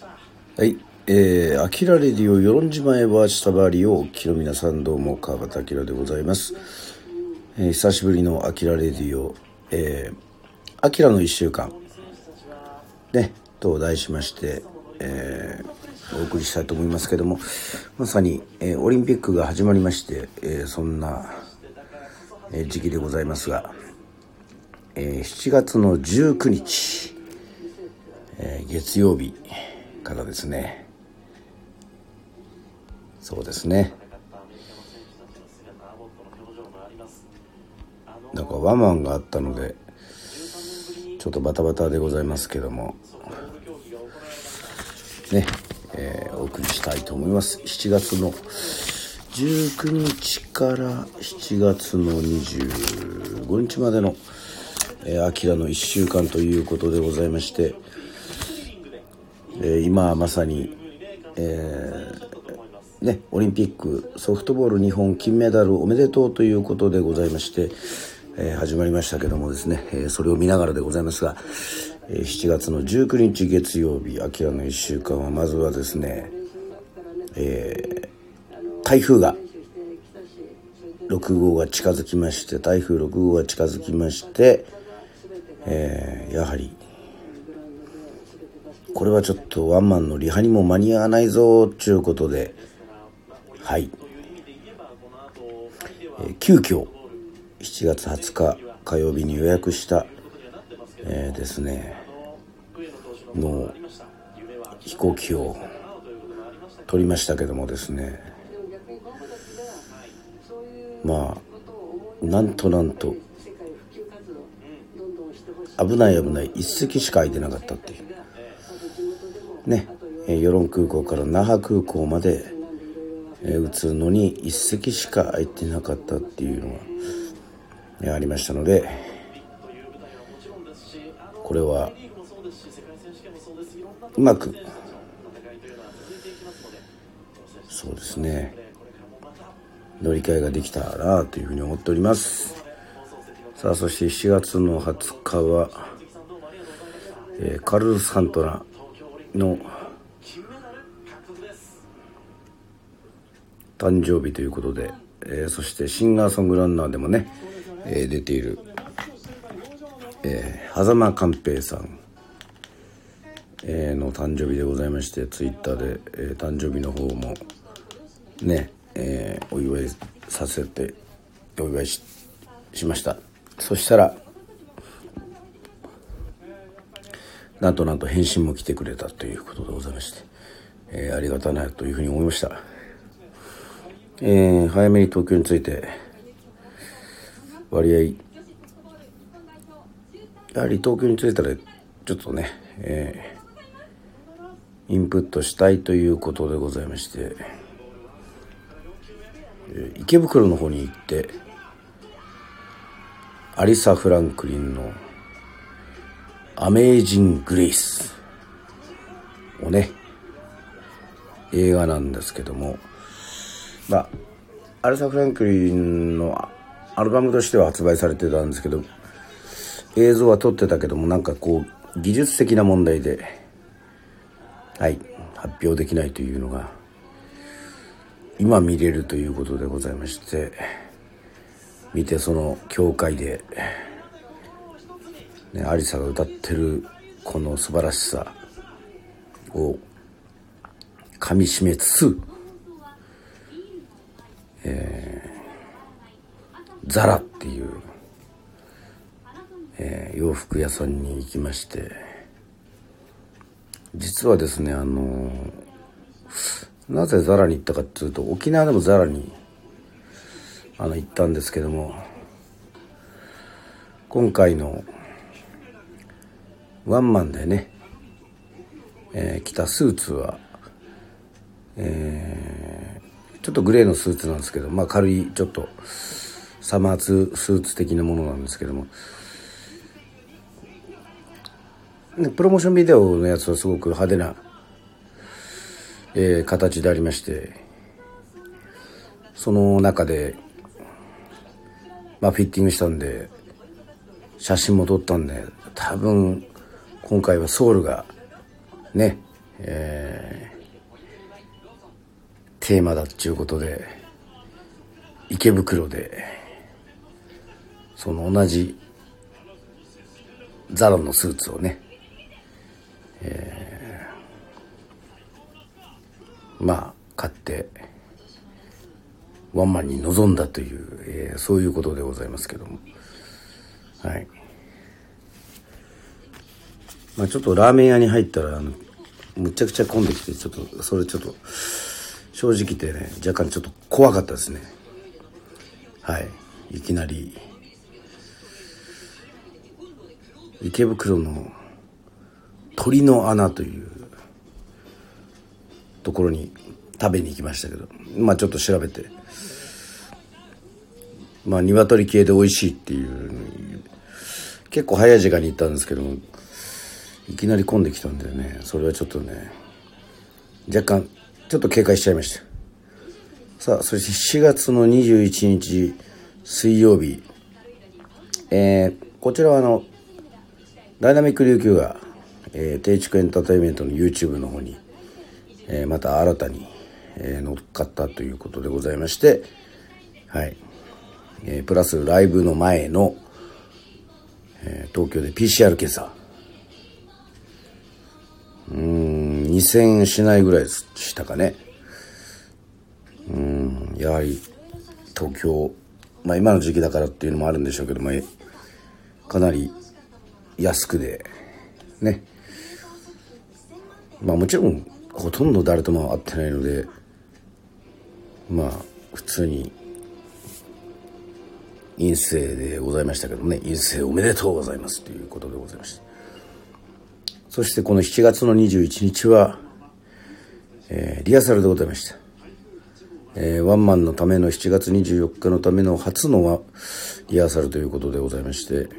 はい、えー、アキラレディオ与論島へバーチタバリをおきの皆さんどうも川端明でございます、えー、久しぶりのアキラレディオ。えー、アキラの1週間。ねと題しまして、えー、お送りしたいと思いますけどもまさに、えー、オリンピックが始まりまして、えー、そんな、えー、時期でございますが、えー、7月の19日、えー、月曜日。からですね。そうですね。なんかワンマンがあったのでちょっとバタバタでございますけども。ね、えー、お送りしたいと思います。7月の19日から7月の25日までのえー、アキラの1週間ということでございまして、えー、今まさに、えー、ね、オリンピックソフトボール日本金メダルおめでとうということでございまして、えー、始まりましたけどもですね、えー、それを見ながらでございますが、えー、7月の19日月曜日アキラの1週間はまずはですね、えー、台風が6号が近づきまして台風6号が近づきましてえー、やはりこれはちょっとワンマンのリハにも間に合わないぞちゅうことで。はい、えー、急遽7月20日火曜日に予約した、えー、ですね。の飛行機を取りましたけどもですね。まあなんとなんと危ない危ない一隻しか空いてなかったっていう。ね与論空港から那覇空港まで移るのに一隻しか空いてなかったっていうのがありましたのでこれはうまくそうですね乗り換えができたらというふうに思っております。さあそして7月の20日は、えー、カルロス・サントラの誕生日ということで、えー、そしてシンガーソングランナーでもね、えー、出ている、えー、狭間寛平さん、えー、の誕生日でございましてツイッターで、えー、誕生日の方もね、えー、お祝いさせてお祝いししました。そしたらなんとなんと返信も来てくれたということでございまして、えー、ありがたないというふうに思いました、えー、早めに東京について割合やはり東京に着いたらちょっとね、えー、インプットしたいということでございまして、池袋の方に行ってアリサ・フランクリンの「アメージング・グレイス」をね映画なんですけども。まあアリサ・フランクリンのアルバムとしては発売されてたんですけど映像は撮ってたけどもなんかこう技術的な問題ではい発表できないというのが今見れるということでございまして見てその教会で、ね、アリサが歌ってるこの素晴らしさをかみしめつつ、えー、ザラっていう、えー、洋服屋さんに行きまして実はですねあのなぜザラに行ったかっていうと沖縄でもザラにあの行ったんですけども今回のワンマンでね、えー、着たスーツは、えー、ちょっとグレーのスーツなんですけどまあ軽いちょっとサマーツスーツ的なものなんですけども。プロモーションビデオのやつはすごく派手な、えー、形でありましてその中でまあ、フィッティングしたんで写真も撮ったんで多分今回はソウルがね、えー、テーマだっちゅうことで池袋でその同じザラのスーツをね、えー、まあ買ってワンマンに臨んだという、えー、そういうことでございますけども。はい。まあちょっとラーメン屋に入ったらあのむちゃくちゃ混んできてちょっとそれちょっと正直言ってね若干ちょっと怖かったですね。はい。いきなり池袋の鳥の穴というところに食べに行きましたけどまあちょっと調べてまあ鶏系で美味しいっていう結構早い時間に行ったんですけどもいきなり混んできたんでね。それはちょっとね若干ちょっと警戒しちゃいました。さあそして4月の21日水曜日えー、こちらはあのダイナミック琉球が、えー、定畜エンターテインメントの YouTube の方に、えー、また新たに、えー、乗っかったということでございましてはい、えー、プラスライブの前の、えー、東京で PCR 検査。うん2000円しないぐらいでしたかね。うんやはり東京まあ今の時期だからっていうのもあるんでしょうけどもかなり安くでね。まあもちろんほとんど誰とも会ってないのでまあ普通に陰性でございましたけどね陰性おめでとうございますということでございました。そしてこの7月の21日は、えー、リハーサルでございました、えー、ワンマンのための7月24日のための初のリハーサルということでございまして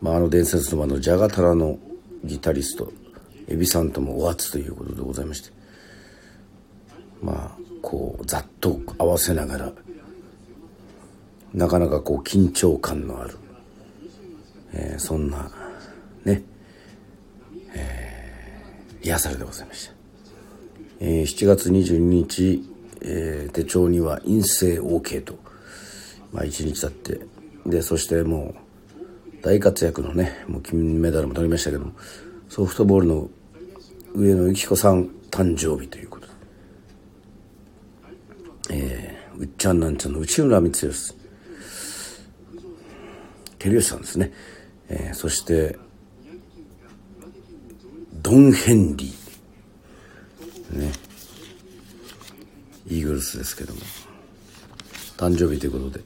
まあ、あの伝説のあのジャガタラのギタリストエビさんともお初ということでございましてまあこうざっと合わせながらなかなかこう緊張感のある、えー、そんなね、えー、リハーサルでございました、えー、7月22日、えー、手帳には陰性 OK と、まあ、1日経って。でそしてもう大活躍のねもう金メダルも取りましたけどもソフトボールの上野由岐子さん誕生日ということで、えー、うっちゃんなんちゃんの内村光良照吉さんですね、えー、そしてドン・ヘンリー。ね。イーグルスですけども。誕生日ということで。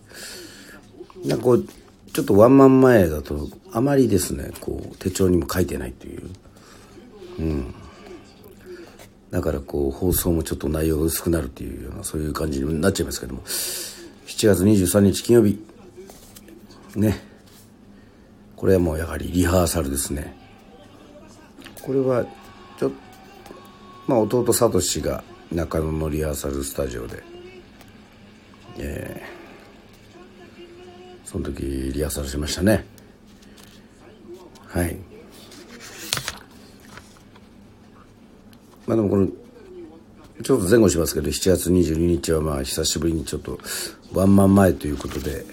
なんかこうちょっとワンマン前だとあまりですねこう手帳にも書いてないという、うん、だからこう放送もちょっと内容が薄くなるっていうようなそういう感じになっちゃいますけども。7月23日金曜日。ね。これはもうやはりリハーサルですね。これはちょっとまあ弟サトシが中野のリハーサルスタジオでえーその時リハーサルしましたね。はい。まあでもこのちょっと前後しますけど7月22日はまあ久しぶりにちょっとワンマン前ということで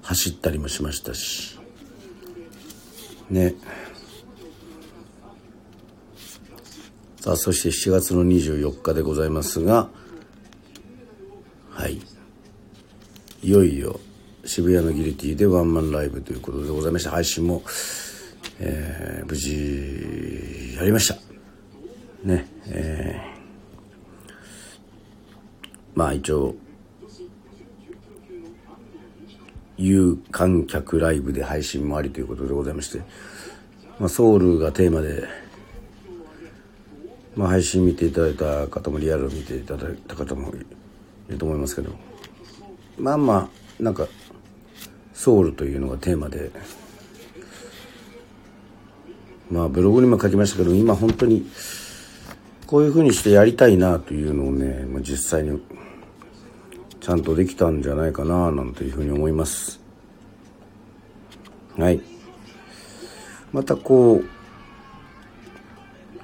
走ったりもしましたし。ね。さあそして7月の24日でございますがはい。いよいよ渋谷のギルティでワンマンライブということでございまして配信も、えー、無事やりました。ねえー、まあ一応有観客ライブで配信もありということでございまして、まあ、ソウルがテーマで、まあ、配信見ていただいた方もリアル見ていただいた方もいると思いますけど。まあまあなんかソウルというのがテーマで。まあブログにも書きましたけど今本当にこういうふうにしてやりたいなというのをね、まあ、実際にちゃんとできたんじゃないかななんていうふうに思います。はい。またこ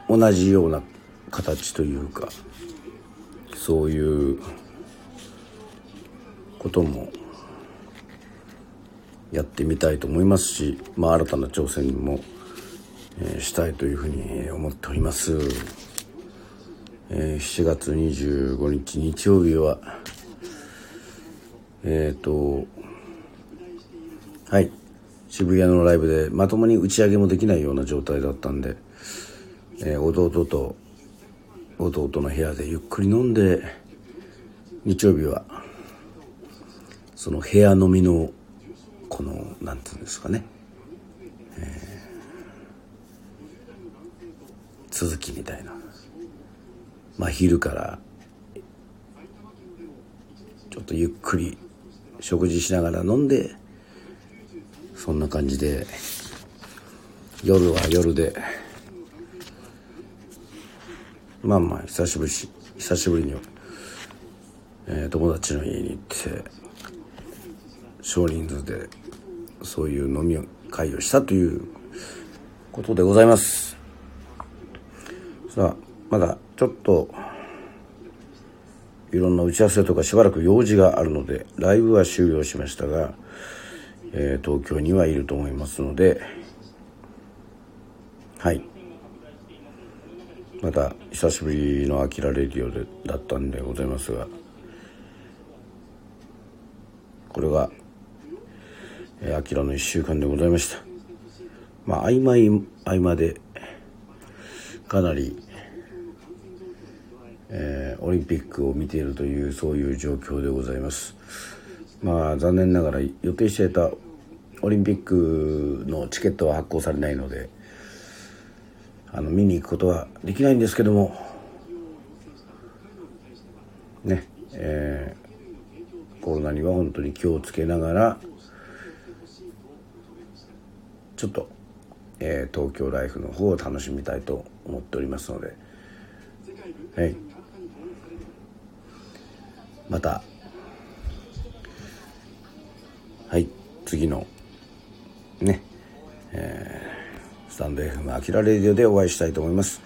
う同じような形というかそういうこともやってみたいと思いますし、まあ、新たな挑戦も、えー、したいというふうに思っております、えー、7月25日日曜日はえっ、ー、とはい。渋谷のライブでまともに打ち上げもできないような状態だったんで、えー、弟と弟の部屋でゆっくり飲んで日曜日はその部屋飲みのこのなんていうんですかね、えー、続きみたいな。まあ昼からちょっとゆっくり食事しながら飲んでそんな感じで夜は夜でまあまあ久しぶりし久しぶりに、えー、友達の家に行って少人数でそういう飲み会をしたということでございます。さあまだちょっといろんな打ち合わせとかしばらく用事があるのでライブは終了しましたが、えー、東京にはいると思いますのではい。また久しぶりの「あきらレディオで」だったんでございますがこれがえー、明の1週間でございました。まあ曖昧合間でかなり、えー、オリンピックを見ているというそういう状況でございます。まあ残念ながら予定していたオリンピックのチケットは発行されないのであの見に行くことはできないんですけどもねえー、コロナには本当に気をつけながらちょっと、えー、東京ライフの方を楽しみたいと思っておりますので、はい、またはい次のね、えー、スタンド FM アキラレディオでお会いしたいと思います、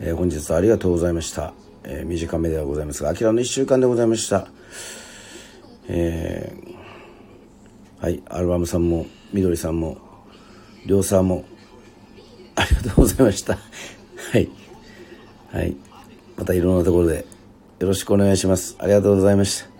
えー、本日はありがとうございました、えー、短めではございますがアキラの1週間でございましたえー、はいアルバムさんもみどりさんも両さんもありがとうございました。はい。はい。またいろんなところでよろしくお願いします。ありがとうございました。